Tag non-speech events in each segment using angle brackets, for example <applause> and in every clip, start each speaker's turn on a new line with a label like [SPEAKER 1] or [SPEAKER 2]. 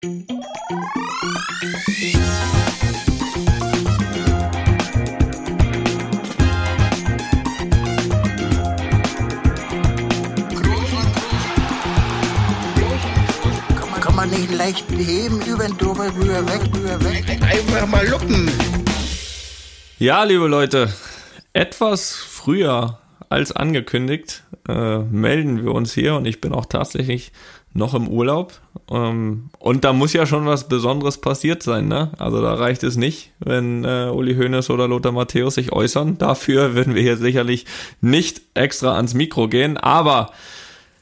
[SPEAKER 1] Man nicht leicht heben, über den drüber, rüber, weg, rüber, weg.
[SPEAKER 2] Einfach mal luppen.
[SPEAKER 3] Ja, liebe Leute, etwas früher als angekündigt äh, melden wir uns hier und ich bin auch tatsächlich noch im Urlaub. Ähm, und da muss ja schon was Besonderes passiert sein, ne? Also da reicht es nicht, wenn äh, Uli Hoeneß oder Lothar Matthäus sich äußern. Dafür <laughs> würden wir hier sicherlich nicht extra ans Mikro gehen, aber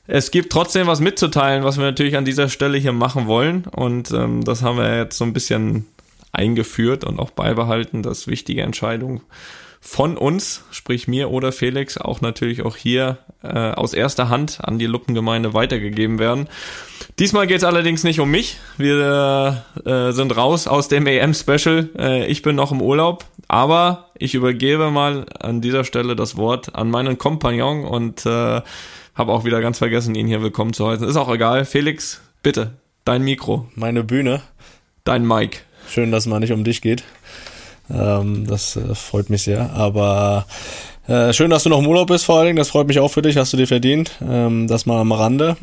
[SPEAKER 3] es gibt trotzdem was mitzuteilen, was wir natürlich an dieser Stelle hier machen wollen. Und ähm, das haben wir jetzt so ein bisschen eingeführt und auch beibehalten, dass wichtige Entscheidungen von uns, sprich mir oder Felix, auch natürlich auch hier äh, aus erster Hand an die Luppengemeinde weitergegeben werden. Diesmal geht es allerdings nicht um mich. Wir äh, sind raus aus dem EM-Special. Äh, ich bin noch im Urlaub, aber ich übergebe mal an dieser Stelle das Wort an meinen Kompagnon und äh, habe auch wieder ganz vergessen, ihn hier willkommen zu heißen. Ist auch egal. Felix, bitte, dein Mikro,
[SPEAKER 4] Meine Bühne.
[SPEAKER 3] dein Mic.
[SPEAKER 4] Schön, dass man nicht um dich geht. Ähm, das äh, freut mich sehr. Aber äh, schön, dass du noch im Urlaub bist vor allen Dingen. Das freut mich auch für dich. Hast du dir verdient. Ähm, das mal am Rande.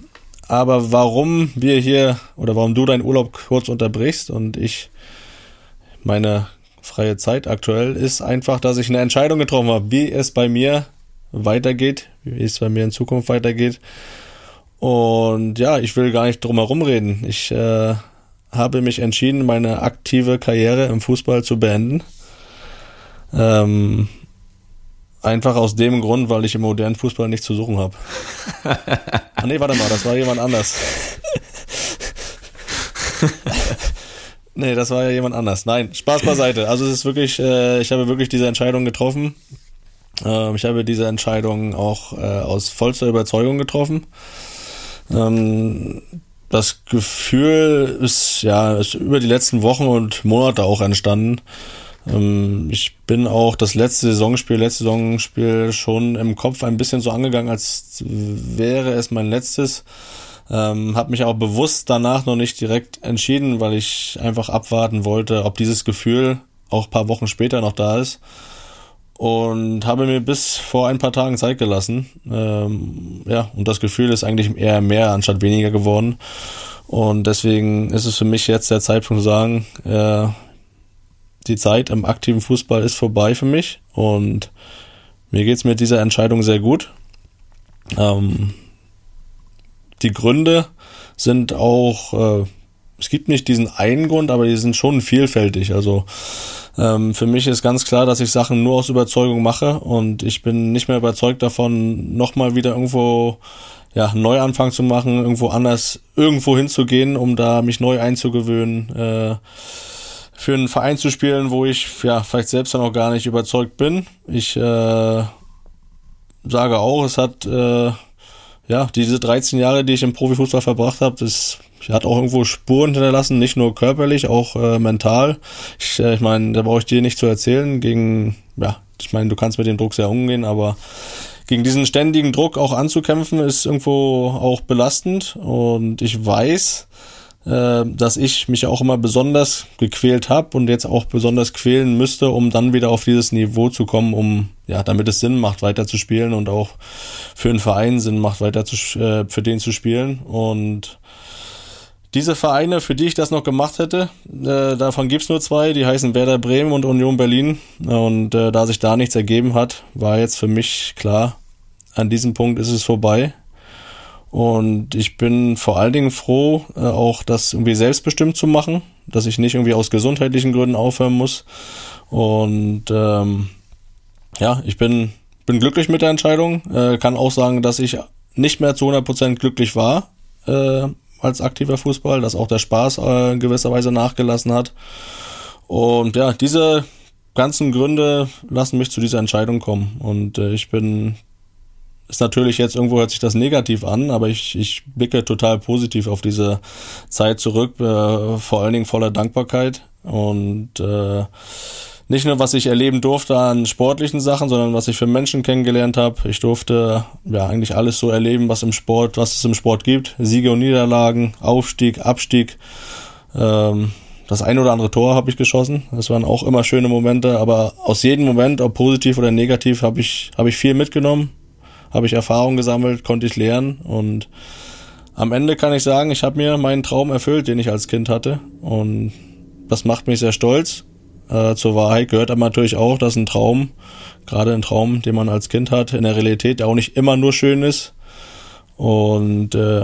[SPEAKER 4] Aber warum wir hier oder warum du deinen Urlaub kurz unterbrichst und ich meine freie Zeit aktuell ist einfach, dass ich eine Entscheidung getroffen habe, wie es bei mir weitergeht, wie es bei mir in Zukunft weitergeht. Und ja, ich will gar nicht drum herum reden. Ich äh, habe mich entschieden, meine aktive Karriere im Fußball zu beenden. Ähm, einfach aus dem Grund, weil ich im modernen Fußball nichts zu suchen habe. <laughs> ah, nee, warte mal, das war jemand anders. nee, das war ja jemand anders. Nein, Spaß beiseite. Also es ist wirklich, äh, ich habe wirklich diese Entscheidung getroffen. Ähm, ich habe diese Entscheidung auch äh, aus vollster Überzeugung getroffen. Ähm, das Gefühl ist ja ist über die letzten Wochen und Monate auch entstanden. Ähm, ich bin auch das letzte Saisonspiel, letzte Saisonspiel schon im Kopf ein bisschen so angegangen, als wäre es mein letztes. Ähm, habe mich auch bewusst danach noch nicht direkt entschieden, weil ich einfach abwarten wollte, ob dieses Gefühl auch paar Wochen später noch da ist und habe mir bis vor ein paar Tagen Zeit gelassen. Ähm, ja, und das Gefühl ist eigentlich eher mehr anstatt weniger geworden. Und deswegen ist es für mich jetzt der Zeitpunkt zu sagen, äh, die Zeit im aktiven Fußball ist vorbei für mich und mir geht's mit dieser Entscheidung sehr gut. Ähm, die Gründe sind auch, äh, es gibt nicht diesen einen Grund, aber die sind schon vielfältig. Also ähm, für mich ist ganz klar, dass ich Sachen nur aus Überzeugung mache und ich bin nicht mehr überzeugt davon, nochmal wieder irgendwo ja, Neuanfang zu machen, irgendwo anders irgendwo hinzugehen, um da mich neu einzugewöhnen, äh, für einen Verein zu spielen, wo ich ja vielleicht selbst dann auch gar nicht überzeugt bin. Ich äh, sage auch, es hat äh, ja diese 13 Jahre, die ich im Profifußball verbracht habe, das hat auch irgendwo Spuren hinterlassen, nicht nur körperlich, auch äh, mental. Ich, äh, ich meine, da brauche ich dir nicht zu erzählen. Gegen, ja, ich meine, du kannst mit dem Druck sehr umgehen, aber gegen diesen ständigen Druck auch anzukämpfen, ist irgendwo auch belastend. Und ich weiß, äh, dass ich mich auch immer besonders gequält habe und jetzt auch besonders quälen müsste, um dann wieder auf dieses Niveau zu kommen, um ja, damit es Sinn macht, weiter zu spielen und auch für einen Verein Sinn macht, weiter zu, äh, für den zu spielen. Und diese Vereine, für die ich das noch gemacht hätte, äh, davon gibt's nur zwei, die heißen Werder Bremen und Union Berlin. Und äh, da sich da nichts ergeben hat, war jetzt für mich klar, an diesem Punkt ist es vorbei. Und ich bin vor allen Dingen froh, äh, auch das irgendwie selbstbestimmt zu machen, dass ich nicht irgendwie aus gesundheitlichen Gründen aufhören muss. Und ähm, ja, ich bin, bin glücklich mit der Entscheidung. Äh, kann auch sagen, dass ich nicht mehr zu 100% glücklich war äh, als aktiver Fußball, dass auch der Spaß äh, in gewisser Weise nachgelassen hat. Und ja, diese ganzen Gründe lassen mich zu dieser Entscheidung kommen. Und äh, ich bin, ist natürlich jetzt irgendwo hört sich das negativ an, aber ich, ich blicke total positiv auf diese Zeit zurück, äh, vor allen Dingen voller Dankbarkeit. Und äh, nicht nur, was ich erleben durfte an sportlichen Sachen, sondern was ich für Menschen kennengelernt habe. Ich durfte ja eigentlich alles so erleben, was im Sport, was es im Sport gibt. Siege und Niederlagen, Aufstieg, Abstieg, Ähm, das ein oder andere Tor habe ich geschossen. Das waren auch immer schöne Momente, aber aus jedem Moment, ob positiv oder negativ, habe ich, hab ich viel mitgenommen, habe ich Erfahrung gesammelt, konnte ich lernen und am Ende kann ich sagen, ich habe mir meinen Traum erfüllt, den ich als Kind hatte und das macht mich sehr stolz. Äh, zur Wahrheit gehört aber natürlich auch, dass ein Traum, gerade ein Traum, den man als Kind hat, in der Realität auch nicht immer nur schön ist. Und äh,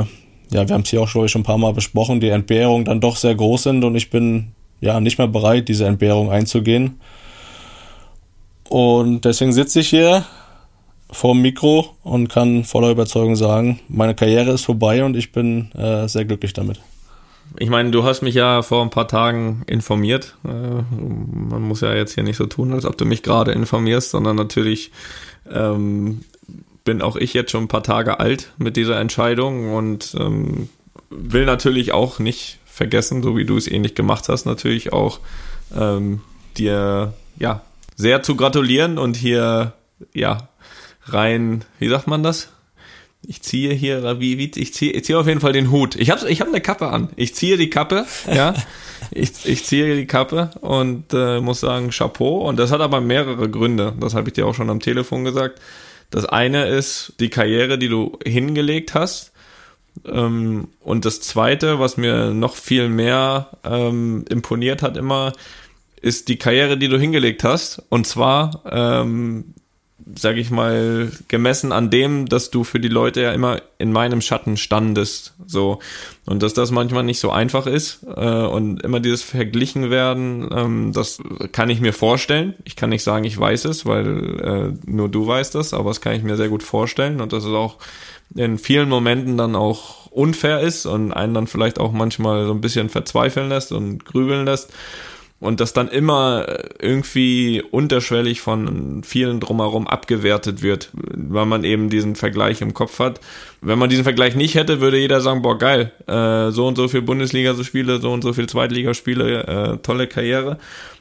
[SPEAKER 4] ja, wir haben es hier auch schon, schon ein paar Mal besprochen, die Entbehrungen dann doch sehr groß sind und ich bin ja nicht mehr bereit, diese Entbehrung einzugehen. Und deswegen sitze ich hier vor dem Mikro und kann voller Überzeugung sagen, meine Karriere ist vorbei und ich bin äh, sehr glücklich damit.
[SPEAKER 3] Ich meine, du hast mich ja vor ein paar Tagen informiert. Äh, man muss ja jetzt hier nicht so tun, als ob du mich gerade informierst, sondern natürlich ähm, bin auch ich jetzt schon ein paar Tage alt mit dieser Entscheidung und ähm, will natürlich auch nicht vergessen, so wie du es ähnlich gemacht hast, natürlich auch ähm, dir ja sehr zu gratulieren und hier ja rein, wie sagt man das? Ich ziehe hier, wie, wie, ich ziehe, ich ziehe auf jeden Fall den Hut. Ich habe ich hab eine Kappe an. Ich ziehe die Kappe, <laughs> ja. ich, ich ziehe die Kappe und äh, muss sagen, Chapeau. Und das hat aber mehrere Gründe. Das habe ich dir auch schon am Telefon gesagt. Das eine ist die Karriere, die du hingelegt hast. Ähm, und das zweite, was mir noch viel mehr ähm, imponiert hat immer, ist die Karriere, die du hingelegt hast. Und zwar ähm, sage ich mal, gemessen an dem, dass du für die Leute ja immer in meinem Schatten standest, so. Und dass das manchmal nicht so einfach ist äh, und immer dieses verglichen werden, ähm, das kann ich mir vorstellen. Ich kann nicht sagen, ich weiß es, weil äh, nur du weißt das, aber das kann ich mir sehr gut vorstellen. Und dass es auch in vielen Momenten dann auch unfair ist und einen dann vielleicht auch manchmal so ein bisschen verzweifeln lässt und grübeln lässt und das dann immer irgendwie unterschwellig von vielen drumherum abgewertet wird, weil man eben diesen Vergleich im Kopf hat. Wenn man diesen Vergleich nicht hätte, würde jeder sagen, boah, geil, äh, so und so viel Bundesliga-Spiele, so und so viel Zweitligaspiele, äh, tolle Karriere.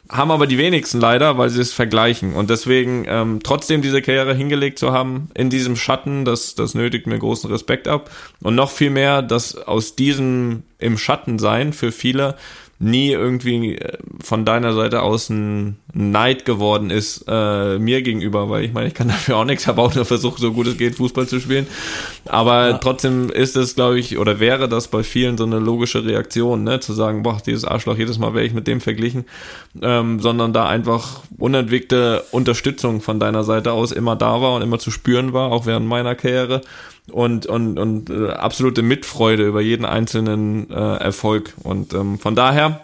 [SPEAKER 3] Haben aber die wenigsten leider, weil sie es vergleichen. Und deswegen ähm, trotzdem diese Karriere hingelegt zu haben in diesem Schatten, das, das nötigt mir großen Respekt ab. Und noch viel mehr, dass aus diesem im Schatten sein für viele nie irgendwie äh, von deiner Seite aus ein Neid geworden ist äh, mir gegenüber, weil ich meine, ich kann <laughs> dafür auch nichts, habe auch nur versucht, so gut es geht, Fußball zu spielen. Aber ja. trotzdem ist es, glaube ich, oder wäre das bei vielen so eine logische Reaktion, ne, zu sagen, boah, dieses Arschloch, jedes Mal wäre ich mit dem verglichen, ähm, sondern da einfach unentwegte Unterstützung von deiner Seite aus immer da war und immer zu spüren war, auch während meiner Karriere und und und äh, absolute Mitfreude über jeden einzelnen äh, Erfolg und ähm, von daher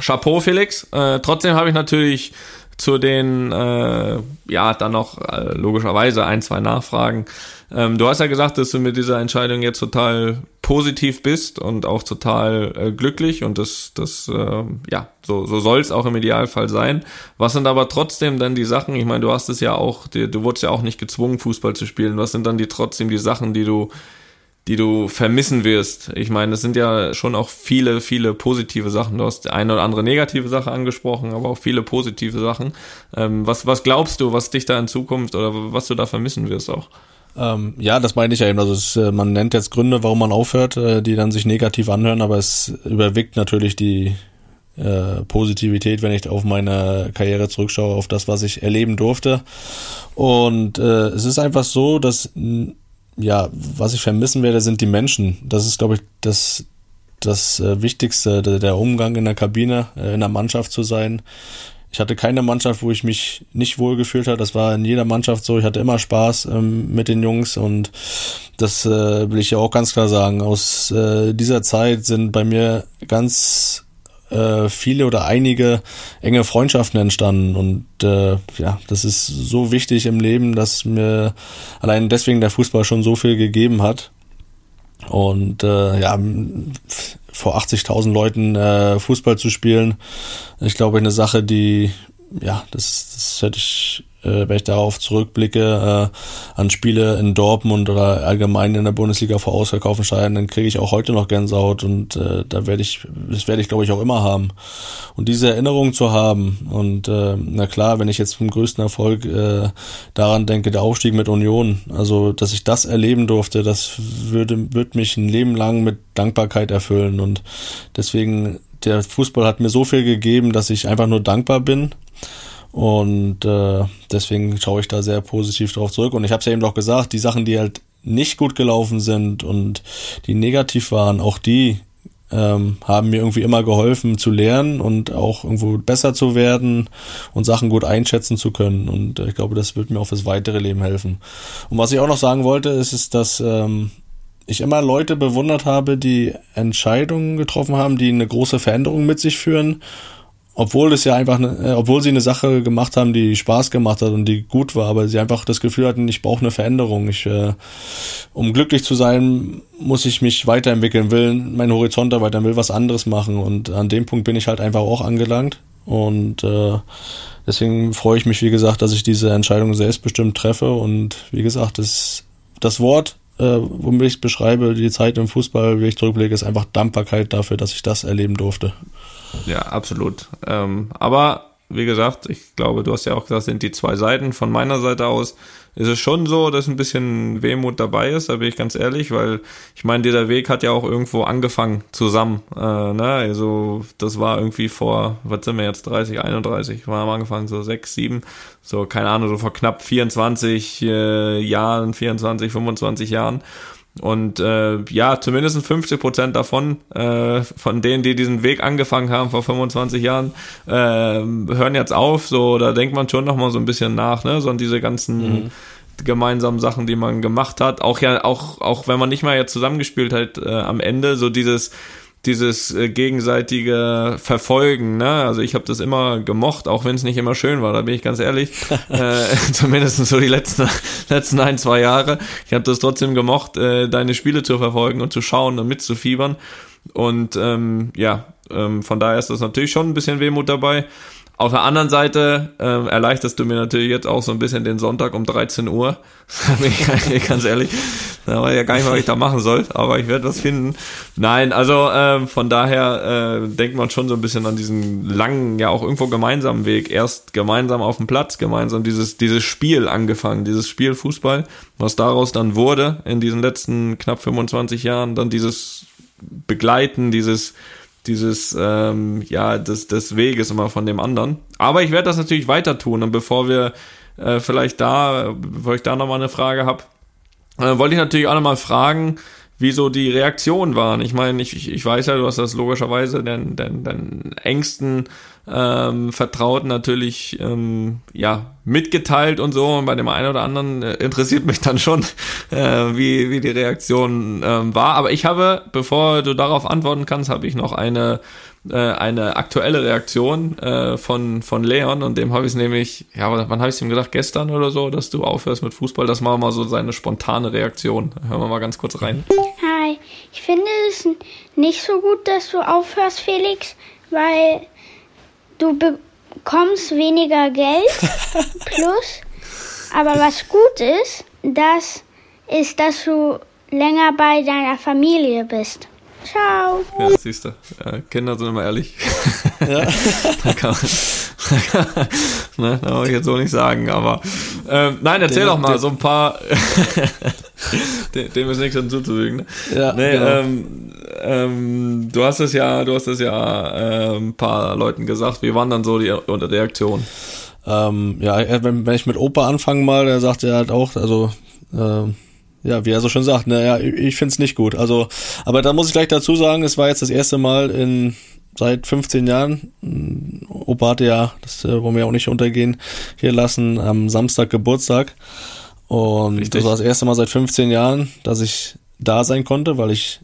[SPEAKER 3] Chapeau Felix. Äh, trotzdem habe ich natürlich zu den äh, ja dann noch äh, logischerweise ein zwei Nachfragen. Ähm, du hast ja gesagt, dass du mit dieser Entscheidung jetzt total positiv bist und auch total äh, glücklich und das das äh, ja so so soll es auch im Idealfall sein. Was sind aber trotzdem dann die Sachen? Ich meine, du hast es ja auch, du, du wurdest ja auch nicht gezwungen Fußball zu spielen. Was sind dann die trotzdem die Sachen, die du die du vermissen wirst. Ich meine, es sind ja schon auch viele, viele positive Sachen. Du hast eine oder andere negative Sache angesprochen, aber auch viele positive Sachen. Ähm, was, was glaubst du, was dich da in Zukunft oder was du da vermissen wirst auch?
[SPEAKER 4] Ähm, ja, das meine ich ja eben. Also es, äh, man nennt jetzt Gründe, warum man aufhört, äh, die dann sich negativ anhören, aber es überwiegt natürlich die äh, Positivität, wenn ich auf meine Karriere zurückschaue, auf das, was ich erleben durfte. Und äh, es ist einfach so, dass ja, was ich vermissen werde, sind die Menschen. Das ist, glaube ich, das, das äh, Wichtigste, der, der Umgang in der Kabine, äh, in der Mannschaft zu sein. Ich hatte keine Mannschaft, wo ich mich nicht wohl gefühlt habe. Das war in jeder Mannschaft so. Ich hatte immer Spaß ähm, mit den Jungs und das äh, will ich ja auch ganz klar sagen. Aus äh, dieser Zeit sind bei mir ganz äh, viele oder einige enge Freundschaften entstanden und äh, ja, das ist so wichtig im Leben, dass mir allein deswegen der Fußball schon so viel gegeben hat. Und äh, ja, vor 80.000 Leuten äh, Fußball zu spielen, ich glaube, eine Sache, die ja, das, das hätte ich äh, wenn ich darauf zurückblicke, äh, an Spiele in Dortmund oder allgemein in der Bundesliga vor ausverkauften Stadien, dann kriege ich auch heute noch Gänsehaut und äh, da werde ich, das werde ich glaube ich auch immer haben. Und diese Erinnerung zu haben und äh, na klar, wenn ich jetzt vom größten Erfolg äh, daran denke, der Aufstieg mit Union, also dass ich das erleben durfte, das würde, würde mich ein Leben lang mit Dankbarkeit erfüllen und deswegen der Fußball hat mir so viel gegeben, dass ich einfach nur dankbar bin. Und äh, deswegen schaue ich da sehr positiv drauf zurück. Und ich habe es ja eben auch gesagt, die Sachen, die halt nicht gut gelaufen sind und die negativ waren, auch die ähm, haben mir irgendwie immer geholfen zu lernen und auch irgendwo besser zu werden und Sachen gut einschätzen zu können. Und äh, ich glaube, das wird mir auch fürs weitere Leben helfen. Und was ich auch noch sagen wollte, ist, ist dass ähm, ich immer Leute bewundert habe, die Entscheidungen getroffen haben, die eine große Veränderung mit sich führen obwohl es ja einfach, ne, äh, obwohl sie eine Sache gemacht haben, die Spaß gemacht hat und die gut war, aber sie einfach das Gefühl hatten, ich brauche eine Veränderung. Ich, äh, um glücklich zu sein, muss ich mich weiterentwickeln, will meinen Horizont erweitern, will was anderes machen und an dem Punkt bin ich halt einfach auch angelangt und äh, deswegen freue ich mich, wie gesagt, dass ich diese Entscheidung selbstbestimmt treffe und wie gesagt, das, das Wort äh, womit ich beschreibe, die Zeit im Fußball, wie ich zurückblicke, ist einfach Dankbarkeit dafür, dass ich das erleben durfte.
[SPEAKER 3] Ja, absolut. Ähm, aber wie gesagt, ich glaube, du hast ja auch gesagt, sind die zwei Seiten. Von meiner Seite aus ist es schon so, dass ein bisschen Wehmut dabei ist, da bin ich ganz ehrlich, weil ich meine, dieser Weg hat ja auch irgendwo angefangen zusammen. Äh, ne? Also das war irgendwie vor, was sind wir jetzt, 30, 31, wir haben angefangen, so 6, 7, so keine Ahnung, so vor knapp 24 äh, Jahren, 24, 25 Jahren. Und äh, ja, zumindest 50 Prozent davon, äh, von denen, die diesen Weg angefangen haben vor 25 Jahren, äh, hören jetzt auf. So, da denkt man schon noch mal so ein bisschen nach, ne? So an diese ganzen mhm. gemeinsamen Sachen, die man gemacht hat. Auch ja, auch auch wenn man nicht mal jetzt zusammengespielt hat, äh, am Ende so dieses dieses äh, gegenseitige Verfolgen, ne? Also ich habe das immer gemocht, auch wenn es nicht immer schön war, da bin ich ganz ehrlich. <laughs> äh, <laughs> zumindest so die letzten, <laughs> letzten ein, zwei Jahre. Ich habe das trotzdem gemocht, äh, deine Spiele zu verfolgen und zu schauen und mitzufiebern. Und ähm, ja, ähm, von daher ist das natürlich schon ein bisschen Wehmut dabei. Auf der anderen Seite äh, erleichterst du mir natürlich jetzt auch so ein bisschen den Sonntag um 13 Uhr. <laughs> ich ganz ehrlich. Da weiß ja gar nicht, was ich da machen soll, aber ich werde was finden. Nein, also äh, von daher äh, denkt man schon so ein bisschen an diesen langen, ja auch irgendwo gemeinsamen Weg. Erst gemeinsam auf dem Platz, gemeinsam dieses, dieses Spiel angefangen, dieses Spiel Fußball, was daraus dann wurde in diesen letzten knapp 25 Jahren, dann dieses Begleiten, dieses dieses, ähm, ja, des, des Weges immer von dem anderen. Aber ich werde das natürlich weiter tun. Und bevor wir äh, vielleicht da, bevor ich da nochmal eine Frage habe, äh, wollte ich natürlich auch nochmal fragen, wieso die Reaktionen waren. Ich meine, ich, ich weiß ja, du hast das logischerweise den, den, den engsten ähm, Vertrauten natürlich ähm, ja mitgeteilt und so. Und bei dem einen oder anderen äh, interessiert mich dann schon, äh, wie, wie die Reaktion ähm, war. Aber ich habe, bevor du darauf antworten kannst, habe ich noch eine äh, eine aktuelle Reaktion äh, von, von Leon und dem habe ich es nämlich, ja, wann habe ich es ihm gesagt, gestern oder so, dass du aufhörst mit Fußball, das war mal so seine spontane Reaktion. Hören wir mal ganz kurz rein.
[SPEAKER 2] Hi, ich finde es nicht so gut, dass du aufhörst, Felix, weil du bekommst weniger Geld <laughs> plus, aber was gut ist, das ist, dass du länger bei deiner Familie bist. Ciao.
[SPEAKER 3] Ja, siehst du. Ja, Kinder sind immer ehrlich. Ja. <laughs> da kann man, <laughs> ne, da wollte ich jetzt so nicht sagen, aber ähm, nein, erzähl den, doch mal den, so ein paar. <laughs> dem, dem ist nichts hinzuzufügen. Ne? Ja, nee, genau. ähm, ähm, du hast es ja, du hast es ja äh, ein paar Leuten gesagt. Wie waren dann so die Reaktionen?
[SPEAKER 4] Ähm, ja, wenn, wenn ich mit Opa anfange mal, der sagt ja halt auch, also äh, ja, wie er so schon sagt, naja, ich find's nicht gut. Also, aber da muss ich gleich dazu sagen, es war jetzt das erste Mal in seit 15 Jahren. Opa hatte ja, das äh, wollen wir auch nicht untergehen, hier lassen, am Samstag Geburtstag. Und Richtig. das war das erste Mal seit 15 Jahren, dass ich da sein konnte, weil ich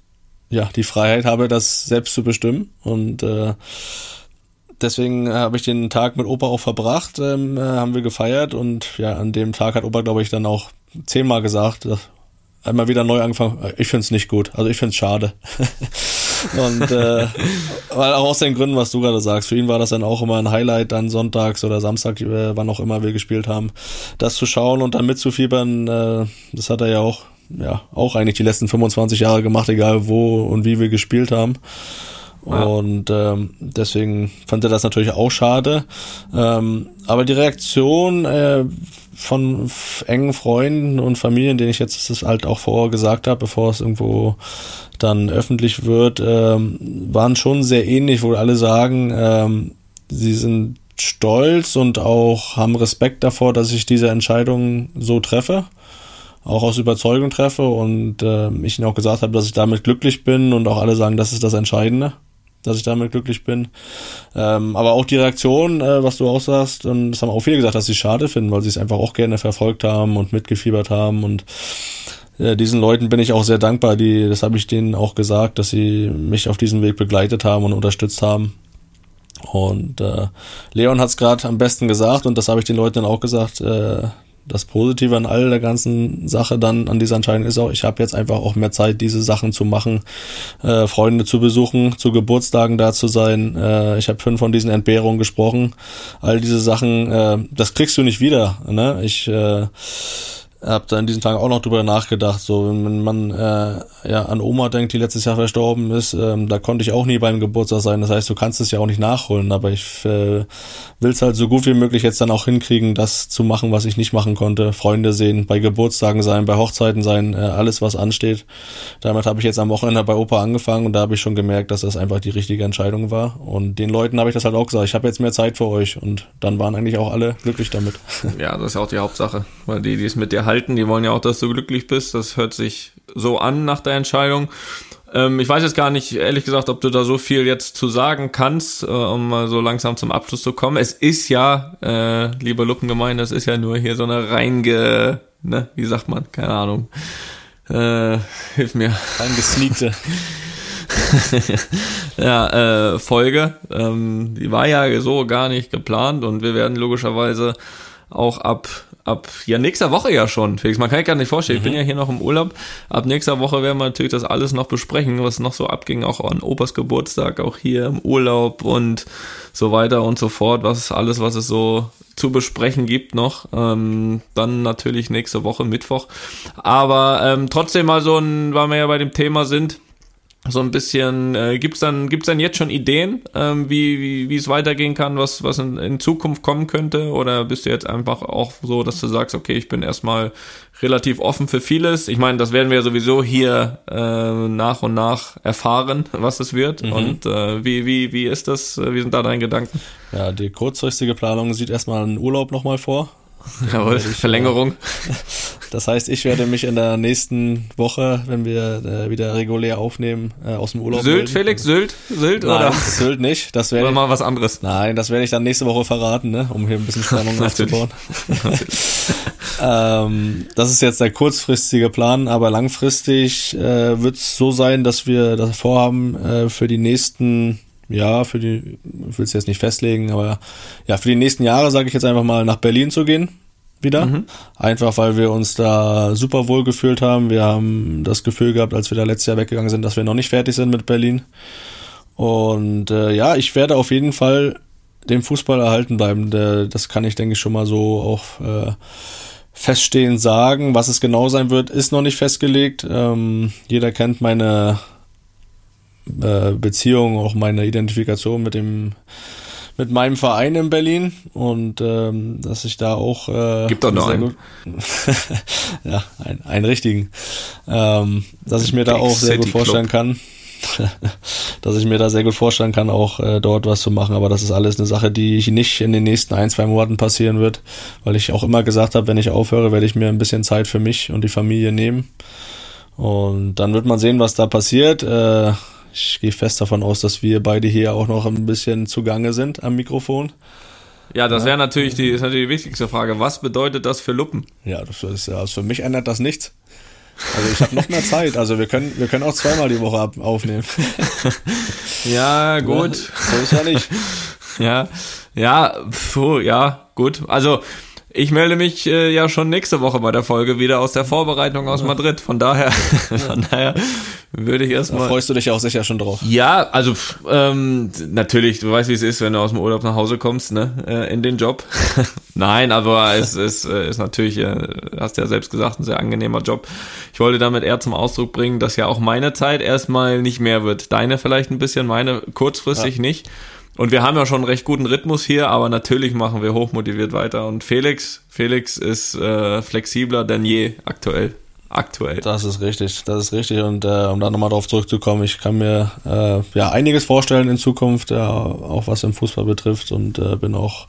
[SPEAKER 4] ja die Freiheit habe, das selbst zu bestimmen. Und äh, deswegen habe ich den Tag mit Opa auch verbracht, ähm, äh, haben wir gefeiert und ja, an dem Tag hat Opa, glaube ich, dann auch zehnmal gesagt, einmal wieder neu angefangen. Ich finde es nicht gut. Also ich finde es schade. <laughs> und äh, weil auch aus den Gründen, was du gerade sagst, für ihn war das dann auch immer ein Highlight, dann sonntags oder Samstag, äh, wann auch immer wir gespielt haben, das zu schauen und dann mitzufiebern. Äh, das hat er ja auch, ja, auch eigentlich die letzten 25 Jahre gemacht, egal wo und wie wir gespielt haben. Und ähm, deswegen fand er das natürlich auch schade. Ähm, aber die Reaktion äh, von engen Freunden und Familien, denen ich jetzt das halt auch vorher gesagt habe, bevor es irgendwo dann öffentlich wird, ähm, waren schon sehr ähnlich, wo alle sagen, ähm, sie sind stolz und auch haben Respekt davor, dass ich diese Entscheidung so treffe auch aus Überzeugung treffe und äh, ich ihnen auch gesagt habe, dass ich damit glücklich bin und auch alle sagen, das ist das Entscheidende, dass ich damit glücklich bin. Ähm, aber auch die Reaktion, äh, was du auch sagst, und das haben auch viele gesagt, dass sie es schade finden, weil sie es einfach auch gerne verfolgt haben und mitgefiebert haben und äh, diesen Leuten bin ich auch sehr dankbar, die, das habe ich denen auch gesagt, dass sie mich auf diesem Weg begleitet haben und unterstützt haben. Und äh, Leon hat es gerade am besten gesagt und das habe ich den Leuten dann auch gesagt. Äh, das Positive an all der ganzen Sache dann an dieser Entscheidung ist auch, ich habe jetzt einfach auch mehr Zeit, diese Sachen zu machen, äh, Freunde zu besuchen, zu Geburtstagen da zu sein. Äh, ich habe fünf von diesen Entbehrungen gesprochen. All diese Sachen, äh, das kriegst du nicht wieder. Ne? Ich äh, habe da in diesen Tagen auch noch drüber nachgedacht, so wenn man äh, ja an Oma denkt, die letztes Jahr verstorben ist, ähm, da konnte ich auch nie beim Geburtstag sein. Das heißt, du kannst es ja auch nicht nachholen, aber ich äh, will es halt so gut wie möglich jetzt dann auch hinkriegen, das zu machen, was ich nicht machen konnte. Freunde sehen, bei Geburtstagen sein, bei Hochzeiten sein, äh, alles was ansteht. Damit habe ich jetzt am Wochenende bei Opa angefangen und da habe ich schon gemerkt, dass das einfach die richtige Entscheidung war. Und den Leuten habe ich das halt auch gesagt, ich habe jetzt mehr Zeit für euch und dann waren eigentlich auch alle glücklich damit. <laughs>
[SPEAKER 3] Ja, das ist auch die Hauptsache. Weil die, die es mit dir halten, die wollen ja auch, dass du glücklich bist. Das hört sich so an nach der Entscheidung. Ähm, ich weiß jetzt gar nicht, ehrlich gesagt, ob du da so viel jetzt zu sagen kannst, äh, um mal so langsam zum Abschluss zu kommen. Es ist ja, äh, liebe Luppengemeinde, es ist ja nur hier so eine reinge, ne, wie sagt man, keine Ahnung. Äh, hilf mir.
[SPEAKER 4] Ein gesneakte. <laughs>
[SPEAKER 3] ja, äh, Folge. Ähm, die war ja so gar nicht geplant und wir werden logischerweise auch ab ab ja nächster Woche ja schon, Felix. Man kann sich gar nicht vorstellen. Ich bin ja hier noch im Urlaub. Ab nächster Woche werden wir natürlich das alles noch besprechen, was noch so abging, auch an Opas Geburtstag, auch hier im Urlaub und so weiter und so fort. Was alles, was es so zu besprechen gibt noch. Ähm, dann natürlich nächste Woche Mittwoch. Aber ähm, trotzdem mal so ein, weil wir ja bei dem Thema sind so ein bisschen, äh, gibt's dann, gibt's dann jetzt schon Ideen, ähm, wie, wie, wie es weitergehen kann, was, was in, in Zukunft kommen könnte? Oder bist du jetzt einfach auch so, dass du sagst, okay, ich bin erstmal relativ offen für vieles? Ich meine, das werden wir sowieso hier äh, nach und nach erfahren, <laughs> was es wird.
[SPEAKER 4] Mhm.
[SPEAKER 3] Und äh, wie, wie, wie ist das? Wie sind da deine Gedanken?
[SPEAKER 4] Ja, die kurzfristige Planung sieht erstmal einen Urlaub nochmal vor. <laughs>
[SPEAKER 3] Jawohl, Verlängerung. <laughs>
[SPEAKER 4] Das heißt, ich werde mich in der nächsten Woche, wenn wir äh, wieder regulär aufnehmen, äh, aus dem Urlaub
[SPEAKER 3] Sylt,
[SPEAKER 4] melden.
[SPEAKER 3] Felix, Sylt, Sylt
[SPEAKER 4] Nein,
[SPEAKER 3] oder?
[SPEAKER 4] Sylt nicht. Das werde
[SPEAKER 3] Oder
[SPEAKER 4] ich,
[SPEAKER 3] mal was anderes.
[SPEAKER 4] nein, das werde ich dann nächste Woche verraten, ne, um hier ein bisschen Spannung <laughs> aufzubauen. ähm, das ist jetzt der kurzfristige Plan, aber langfristig äh, wird es so sein, dass wir das vorhaben, äh, für die nächsten, ja, für die, ich will es jetzt nicht festlegen, aber ja, für die nächsten Jahre, sage ich jetzt einfach mal, nach Berlin zu gehen. Wieder. Einfach weil wir uns da super wohl gefühlt haben. Wir haben das Gefühl gehabt, als wir da letztes Jahr weggegangen sind, dass wir noch nicht fertig sind mit Berlin. Und äh, ja, ich werde auf jeden Fall dem Fußball erhalten bleiben. Der, das kann ich, denke ich, schon mal so auch äh, feststehend sagen. Was es genau sein wird, ist noch nicht festgelegt. Ähm, jeder kennt meine äh, Beziehung, auch meine Identifikation mit dem mit meinem Verein in Berlin und ähm, dass ich da auch äh,
[SPEAKER 3] Gibt doch
[SPEAKER 4] sehr
[SPEAKER 3] einen. <laughs>
[SPEAKER 4] ja ein, einen richtigen ähm, dass ich mir da auch sehr gut vorstellen kann <laughs> dass ich mir da sehr gut vorstellen kann, auch äh, dort was zu machen. Aber das ist alles eine Sache, die ich nicht in den nächsten ein, zwei Monaten passieren wird, weil ich auch immer gesagt habe, wenn ich aufhöre, werde ich mir ein bisschen Zeit für mich und die Familie nehmen. Und dann wird man sehen, was da passiert. Äh, ich gehe fest davon aus, dass wir beide hier auch noch ein bisschen zugange sind am Mikrofon.
[SPEAKER 3] Ja, das wäre natürlich die, ist natürlich die wichtigste Frage. Was bedeutet das für Luppen?
[SPEAKER 4] Ja, das ist ja, also für mich ändert das nichts. Also ich habe noch mehr Zeit. Also wir können, wir können auch zweimal die Woche ab, aufnehmen. <laughs>
[SPEAKER 3] Ja, gut.
[SPEAKER 4] So ist ja nicht. <laughs>
[SPEAKER 3] Ja, ja, puh, ja, gut. Also Ich melde mich äh, ja schon nächste Woche bei der Folge wieder aus der Vorbereitung aus Madrid. Von daher, <laughs> von daher würde ich
[SPEAKER 4] Da
[SPEAKER 3] erstmal.
[SPEAKER 4] freust du dich auch sicher schon drauf.
[SPEAKER 3] Ja, also ähm, natürlich, du weißt, wie es ist, wenn du aus dem Urlaub nach Hause kommst, ne, äh, in den Job. <laughs> Nein, aber es <laughs> ist, äh, ist natürlich, äh, hast ja selbst gesagt, ein sehr angenehmer Job. Ich wollte damit eher zum Ausdruck bringen, dass ja auch meine Zeit erstmal nicht mehr wird. Deine vielleicht ein bisschen, meine kurzfristig nicht. Und wir haben ja schon einen recht guten Rhythmus hier, aber natürlich machen wir hochmotiviert weiter. Und Felix, Felix ist äh, flexibler denn je aktuell. Aktuell.
[SPEAKER 4] Das ist richtig, das ist richtig. Und äh, um da nochmal drauf zurückzukommen, ich kann mir äh, ja einiges vorstellen in Zukunft, äh, auch was im Fußball betrifft und äh, bin auch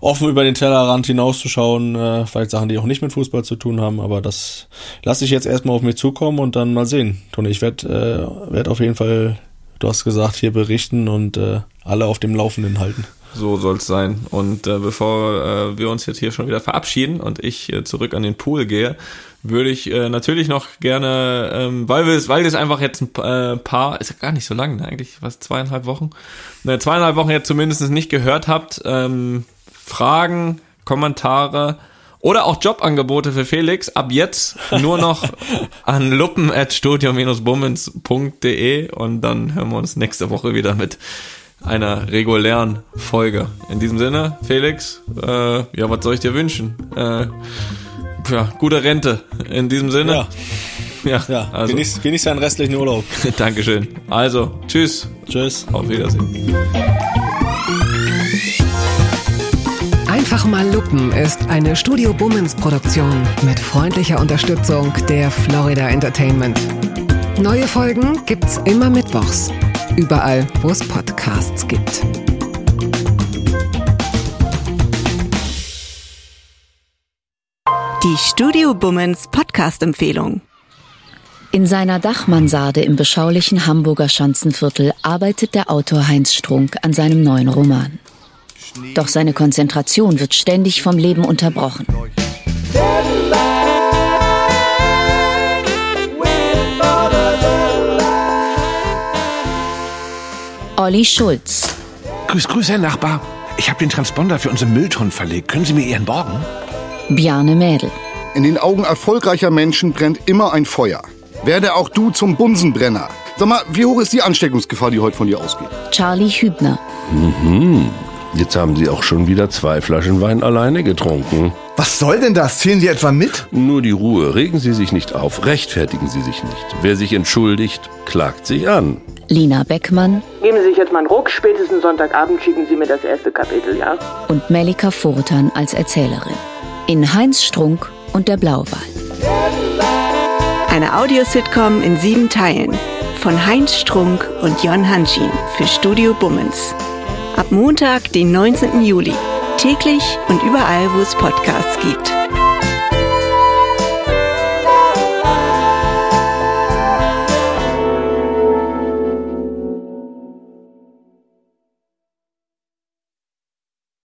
[SPEAKER 4] offen über den Tellerrand hinauszuschauen, äh, vielleicht Sachen, die auch nicht mit Fußball zu tun haben, aber das lasse ich jetzt erstmal auf mich zukommen und dann mal sehen. Toni, ich werde äh, werd auf jeden Fall, du hast gesagt, hier berichten und äh, alle auf dem Laufenden halten.
[SPEAKER 3] So soll's sein. Und äh, bevor äh, wir uns jetzt hier schon wieder verabschieden und ich äh, zurück an den Pool gehe, würde ich äh, natürlich noch gerne, ähm, weil wir es, weil das einfach jetzt ein äh, paar, ist ja gar nicht so lang, ne, eigentlich, was, zweieinhalb Wochen? Ne, zweieinhalb Wochen jetzt zumindest nicht gehört habt, ähm, Fragen, Kommentare oder auch Jobangebote für Felix ab jetzt nur noch <laughs> an luppen.studio-bummens.de und dann hören wir uns nächste Woche wieder mit einer regulären Folge. In diesem Sinne, Felix, äh, ja, was soll ich dir wünschen? Äh, ja, gute Rente. In diesem Sinne.
[SPEAKER 4] Ja.
[SPEAKER 3] Ja,
[SPEAKER 4] Ja,
[SPEAKER 3] also,
[SPEAKER 4] genieß, genieß deinen restlichen Urlaub. <laughs>
[SPEAKER 3] Dankeschön. Also, tschüss.
[SPEAKER 4] Tschüss.
[SPEAKER 3] Auf Wiedersehen.
[SPEAKER 5] Einfach mal Lupen ist eine Studio Bummens Produktion mit freundlicher Unterstützung der Florida Entertainment. Neue Folgen gibt's immer mittwochs. Überall, wo es Podcasts gibt.
[SPEAKER 6] Die Studio Bummens Podcast-Empfehlung.
[SPEAKER 7] In seiner Dachmansarde im beschaulichen Hamburger Schanzenviertel arbeitet der Autor Heinz Strunk an seinem neuen Roman. Doch seine Konzentration wird ständig vom Leben unterbrochen. Olli Schulz,
[SPEAKER 8] Grüß, grüß, Herr Nachbar. Ich habe den Transponder für unsere Mülltonnen verlegt. Können Sie mir Ihren borgen?
[SPEAKER 7] Bjarne Mädel,
[SPEAKER 9] In den Augen erfolgreicher Menschen brennt immer ein Feuer. Werde auch du zum Bunsenbrenner. Sag mal, wie hoch ist die Ansteckungsgefahr, die heute von dir ausgeht?
[SPEAKER 7] Charlie Hübner,
[SPEAKER 10] Jetzt haben Sie auch schon wieder zwei Flaschen Wein alleine getrunken.
[SPEAKER 11] Was soll denn das? Zählen Sie etwa mit?
[SPEAKER 10] Nur die Ruhe, regen Sie sich nicht auf, rechtfertigen Sie sich nicht. Wer sich entschuldigt, klagt sich an.
[SPEAKER 7] Lina Beckmann
[SPEAKER 12] Geben Sie sich jetzt mal einen Ruck, spätestens Sonntagabend schicken Sie mir das erste Kapitel, ja?
[SPEAKER 7] und Melika Furtan als Erzählerin. In Heinz Strunk und der Blauwal.
[SPEAKER 6] Eine Audiositcom in sieben Teilen von Heinz Strunk und Jon Hanschin für Studio Bummens. Ab Montag, den 19. Juli. Täglich und überall, wo es Podcasts gibt.